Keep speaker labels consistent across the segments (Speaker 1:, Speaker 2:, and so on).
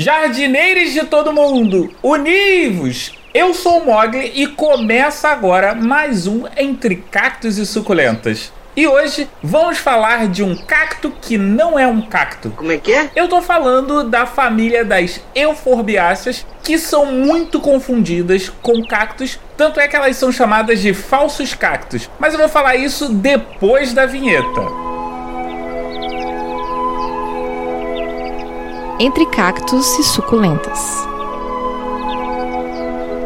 Speaker 1: Jardineiros de todo mundo, univos! Eu sou o Mogli e começa agora mais um Entre Cactos e Suculentas. E hoje vamos falar de um cacto que não é um cacto.
Speaker 2: Como é que é?
Speaker 1: Eu tô falando da família das euforbiáceas, que são muito confundidas com cactos, tanto é que elas são chamadas de falsos cactos. Mas eu vou falar isso depois da vinheta.
Speaker 3: Entre cactos e suculentas.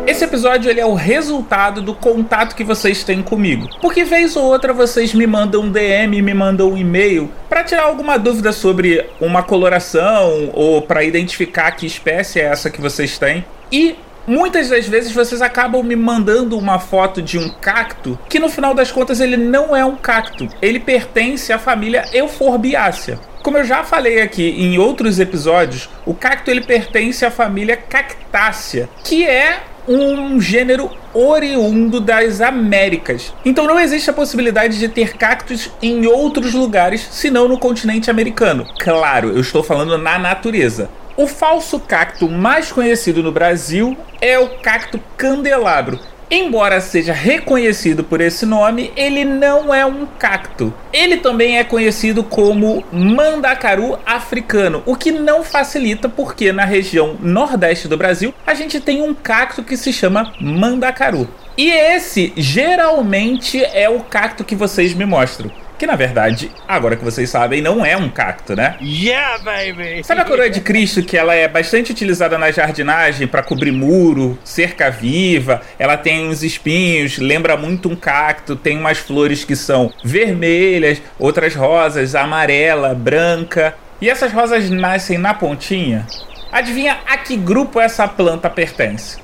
Speaker 1: Esse episódio ele é o resultado do contato que vocês têm comigo. Porque vez ou outra vocês me mandam um DM, me mandam um e-mail para tirar alguma dúvida sobre uma coloração ou para identificar que espécie é essa que vocês têm. E Muitas das vezes vocês acabam me mandando uma foto de um cacto que no final das contas ele não é um cacto, ele pertence à família Euforbiácea. Como eu já falei aqui em outros episódios, o cacto ele pertence à família Cactácea, que é um gênero oriundo das Américas. Então não existe a possibilidade de ter cactos em outros lugares senão no continente americano. Claro, eu estou falando na natureza. O falso cacto mais conhecido no Brasil é o cacto candelabro, Embora seja reconhecido por esse nome, ele não é um cacto. Ele também é conhecido como mandacaru africano, o que não facilita porque na região nordeste do Brasil a gente tem um cacto que se chama mandacaru. E esse geralmente é o cacto que vocês me mostram. Que na verdade, agora que vocês sabem, não é um cacto, né?
Speaker 2: Yeah, baby!
Speaker 1: Sabe a coroa de Cristo que ela é bastante utilizada na jardinagem para cobrir muro, cerca viva? Ela tem uns espinhos, lembra muito um cacto, tem umas flores que são vermelhas, outras rosas, amarela, branca. E essas rosas nascem na pontinha. Adivinha a que grupo essa planta pertence?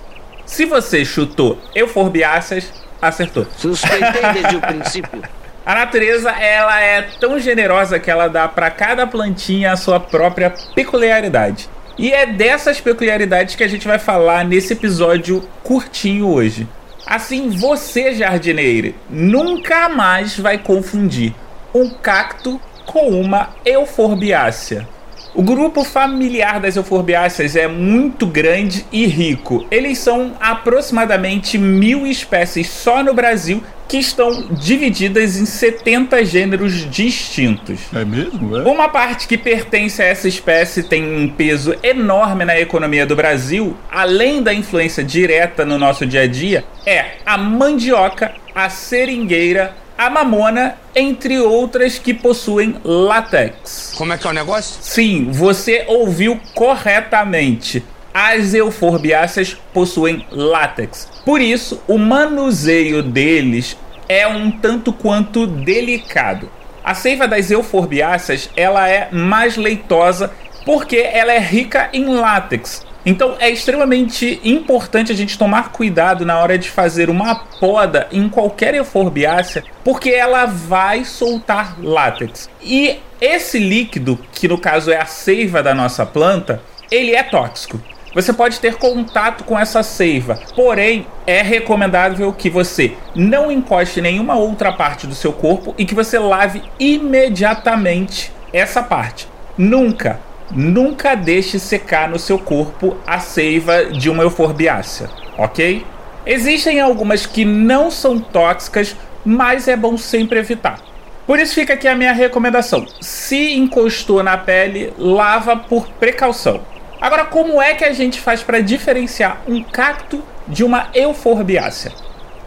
Speaker 1: Se você chutou euforbiáceas, acertou.
Speaker 2: Suspeitei desde o princípio.
Speaker 1: A natureza ela é tão generosa que ela dá para cada plantinha a sua própria peculiaridade. E é dessas peculiaridades que a gente vai falar nesse episódio curtinho hoje. Assim, você, jardineiro, nunca mais vai confundir um cacto com uma euforbiácea. O grupo familiar das euforbiáceas é muito grande e rico. Eles são aproximadamente mil espécies só no Brasil que estão divididas em 70 gêneros distintos.
Speaker 4: É mesmo? É?
Speaker 1: Uma parte que pertence a essa espécie tem um peso enorme na economia do Brasil, além da influência direta no nosso dia a dia, é a mandioca, a seringueira, a mamona, entre outras que possuem látex.
Speaker 2: Como é que é o negócio?
Speaker 1: Sim, você ouviu corretamente. As euforbiáceas possuem látex. Por isso, o manuseio deles é um tanto quanto delicado. A seiva das euforbiáceas, ela é mais leitosa porque ela é rica em látex. Então é extremamente importante a gente tomar cuidado na hora de fazer uma poda em qualquer euforbiácea, porque ela vai soltar látex. E esse líquido, que no caso é a seiva da nossa planta, ele é tóxico. Você pode ter contato com essa seiva, porém é recomendável que você não encoste nenhuma outra parte do seu corpo e que você lave imediatamente essa parte. Nunca nunca deixe secar no seu corpo a seiva de uma euforbiácea, ok? Existem algumas que não são tóxicas, mas é bom sempre evitar. Por isso fica aqui a minha recomendação. Se encostou na pele, lava por precaução. Agora, como é que a gente faz para diferenciar um cacto de uma euforbiácea?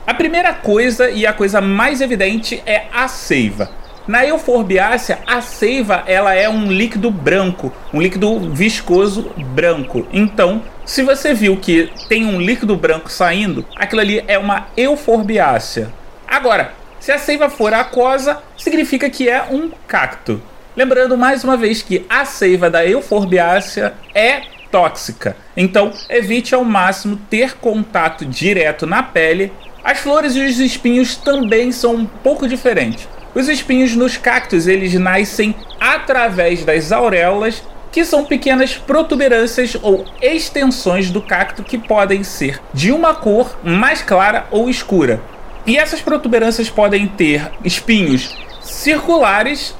Speaker 1: A primeira coisa e a coisa mais evidente é a seiva. Na euforbiácea, a seiva ela é um líquido branco, um líquido viscoso branco. Então, se você viu que tem um líquido branco saindo, aquilo ali é uma euforbiácea. Agora, se a seiva for aquosa, significa que é um cacto. Lembrando mais uma vez que a seiva da euforbiácea é tóxica. Então, evite ao máximo ter contato direto na pele. As flores e os espinhos também são um pouco diferentes. Os espinhos nos cactos eles nascem através das auréolas, que são pequenas protuberâncias ou extensões do cacto que podem ser de uma cor mais clara ou escura. E essas protuberâncias podem ter espinhos circulares,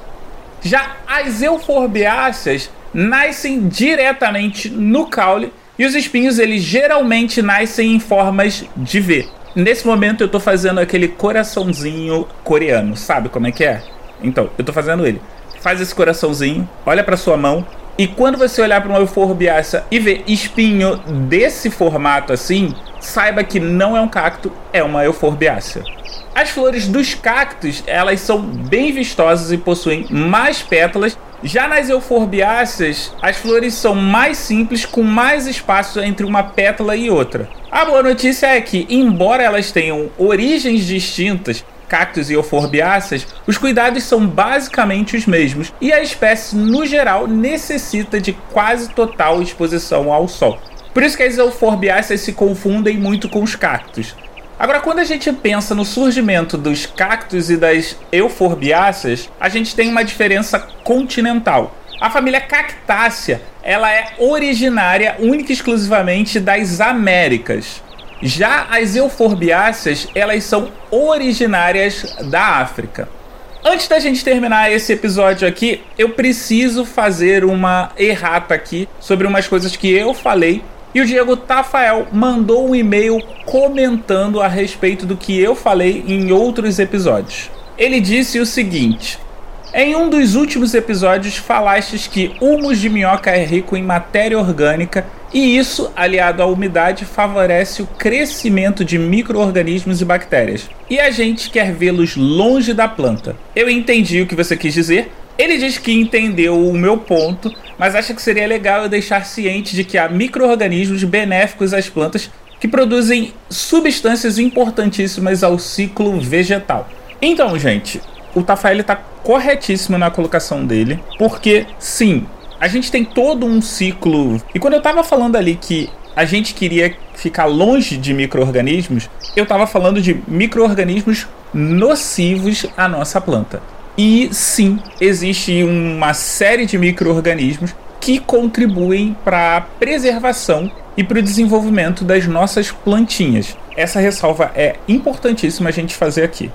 Speaker 1: já as euforbiáceas nascem diretamente no caule e os espinhos eles geralmente nascem em formas de V. Nesse momento eu tô fazendo aquele coraçãozinho coreano, sabe como é que é? Então, eu tô fazendo ele. Faz esse coraçãozinho, olha para sua mão e quando você olhar para uma euforbiácea e ver espinho desse formato assim, saiba que não é um cacto, é uma euforbiácea. As flores dos cactos, elas são bem vistosas e possuem mais pétalas. Já nas euforbiáceas, as flores são mais simples, com mais espaço entre uma pétala e outra. A boa notícia é que, embora elas tenham origens distintas, cactos e euforbiáceas, os cuidados são basicamente os mesmos e a espécie, no geral, necessita de quase total exposição ao sol. Por isso que as euforbiáceas se confundem muito com os cactos. Agora, quando a gente pensa no surgimento dos cactos e das euforbiáceas, a gente tem uma diferença continental. A família Cactácea, ela é originária única e exclusivamente das Américas. Já as euforbiáceas, elas são originárias da África. Antes da gente terminar esse episódio aqui, eu preciso fazer uma errata aqui sobre umas coisas que eu falei e o Diego Tafael mandou um e-mail comentando a respeito do que eu falei em outros episódios. Ele disse o seguinte: Em um dos últimos episódios falastes que humus de minhoca é rico em matéria orgânica e isso, aliado à umidade, favorece o crescimento de micro-organismos e bactérias. E a gente quer vê-los longe da planta. Eu entendi o que você quis dizer, ele diz que entendeu o meu ponto, mas acha que seria legal eu deixar ciente de que há micro-organismos benéficos às plantas que produzem substâncias importantíssimas ao ciclo vegetal. Então, gente, o Tafael está corretíssimo na colocação dele, porque sim, a gente tem todo um ciclo. E quando eu estava falando ali que a gente queria ficar longe de micro-organismos, eu estava falando de micro-organismos nocivos à nossa planta. E sim, existe uma série de micro-organismos que contribuem para a preservação e para o desenvolvimento das nossas plantinhas. Essa ressalva é importantíssima a gente fazer aqui.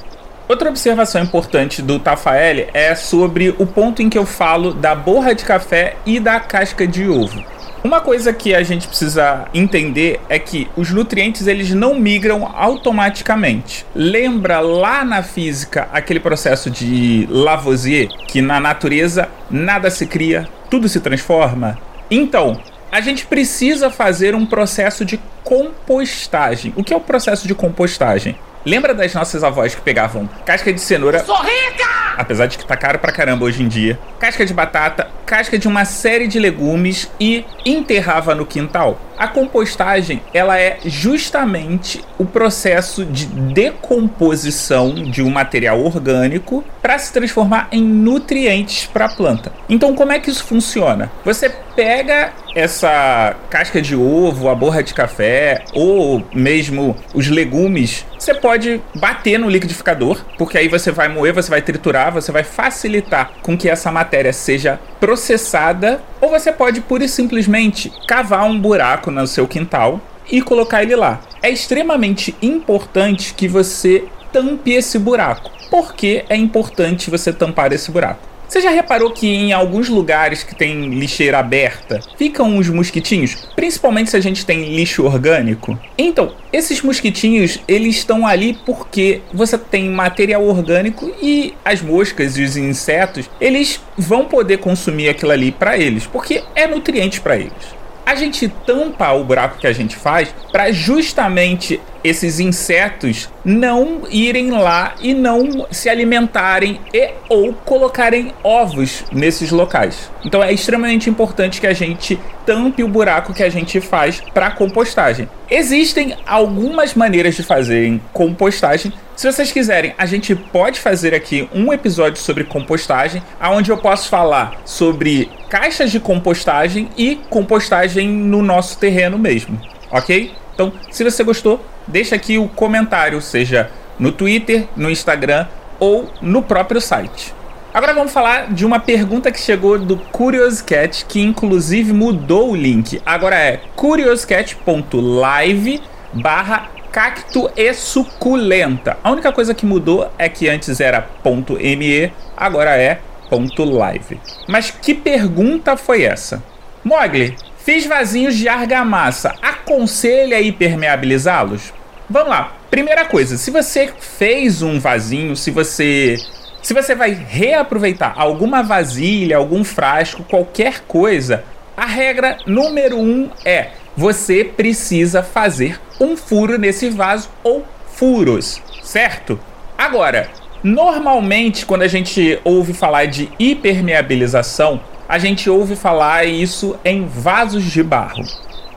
Speaker 1: Outra observação importante do Tafael é sobre o ponto em que eu falo da borra de café e da casca de ovo. Uma coisa que a gente precisa entender é que os nutrientes eles não migram automaticamente. Lembra lá na física aquele processo de Lavoisier que na natureza nada se cria, tudo se transforma? Então, a gente precisa fazer um processo de compostagem. O que é o processo de compostagem? Lembra das nossas avós que pegavam casca de cenoura?
Speaker 2: Sou rica!
Speaker 1: Apesar de que tá caro pra caramba hoje em dia. Casca de batata, casca de uma série de legumes e enterrava no quintal. A compostagem, ela é justamente o processo de decomposição de um material orgânico para se transformar em nutrientes para a planta. Então, como é que isso funciona? Você pega essa casca de ovo, a borra de café ou mesmo os legumes, você pode bater no liquidificador, porque aí você vai moer, você vai triturar, você vai facilitar com que essa matéria seja processada, ou você pode pura e simplesmente cavar um buraco no seu quintal e colocar ele lá. É extremamente importante que você tampe esse buraco. Por que é importante você tampar esse buraco? Você já reparou que em alguns lugares que tem lixeira aberta ficam uns mosquitinhos? Principalmente se a gente tem lixo orgânico. Então, esses mosquitinhos, eles estão ali porque você tem material orgânico e as moscas e os insetos, eles vão poder consumir aquilo ali para eles, porque é nutriente para eles a gente tampa o buraco que a gente faz para justamente esses insetos não irem lá e não se alimentarem e ou colocarem ovos nesses locais. Então é extremamente importante que a gente tampe o buraco que a gente faz para compostagem. Existem algumas maneiras de fazerem compostagem. Se vocês quiserem, a gente pode fazer aqui um episódio sobre compostagem, aonde eu posso falar sobre caixas de compostagem e compostagem no nosso terreno mesmo, ok? Então, se você gostou, deixa aqui o comentário, seja no Twitter, no Instagram ou no próprio site. Agora vamos falar de uma pergunta que chegou do Curious Cat, que inclusive mudou o link. Agora é curiouscat.live barra cacto e suculenta. A única coisa que mudou é que antes era .me, agora é Live. Mas que pergunta foi essa? Mogli, fiz vasinhos de argamassa. Aconselha impermeabilizá-los? Vamos lá. Primeira coisa, se você fez um vasinho, se você se você vai reaproveitar alguma vasilha, algum frasco, qualquer coisa, a regra número um é você precisa fazer um furo nesse vaso ou furos, certo? Agora, normalmente quando a gente ouve falar de impermeabilização, a gente ouve falar isso em vasos de barro.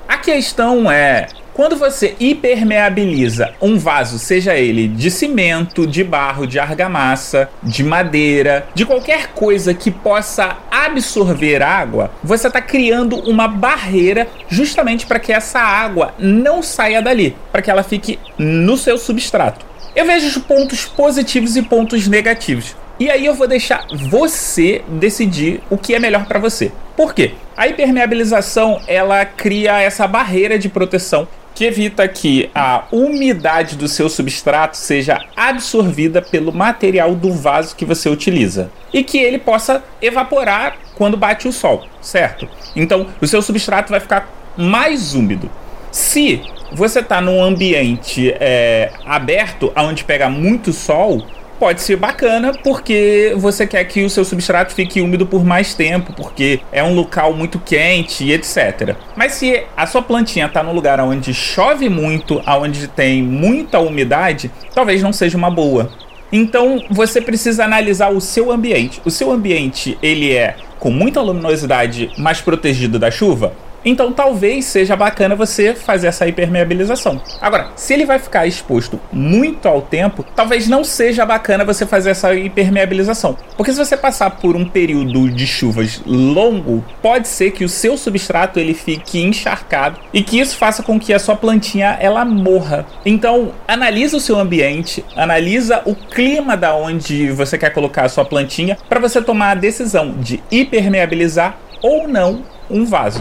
Speaker 1: A questão é quando você impermeabiliza um vaso, seja ele de cimento, de barro, de argamassa, de madeira, de qualquer coisa que possa absorver água, você está criando uma barreira justamente para que essa água não saia dali, para que ela fique no seu substrato. Eu vejo os pontos positivos e pontos negativos. E aí eu vou deixar você decidir o que é melhor para você. Por quê? A impermeabilização ela cria essa barreira de proteção que evita que a umidade do seu substrato seja absorvida pelo material do vaso que você utiliza e que ele possa evaporar quando bate o sol, certo? Então, o seu substrato vai ficar mais úmido. Se você está num ambiente é, aberto, onde pega muito sol, pode ser bacana porque você quer que o seu substrato fique úmido por mais tempo, porque é um local muito quente e etc. Mas se a sua plantinha está num lugar onde chove muito, onde tem muita umidade, talvez não seja uma boa. Então você precisa analisar o seu ambiente. O seu ambiente ele é com muita luminosidade, mais protegido da chuva? Então talvez seja bacana você fazer essa impermeabilização. Agora, se ele vai ficar exposto muito ao tempo, talvez não seja bacana você fazer essa impermeabilização. Porque se você passar por um período de chuvas longo, pode ser que o seu substrato ele fique encharcado e que isso faça com que a sua plantinha ela morra. Então, analisa o seu ambiente, analisa o clima da onde você quer colocar a sua plantinha para você tomar a decisão de impermeabilizar ou não um vaso.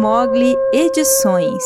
Speaker 4: Mogli Edições.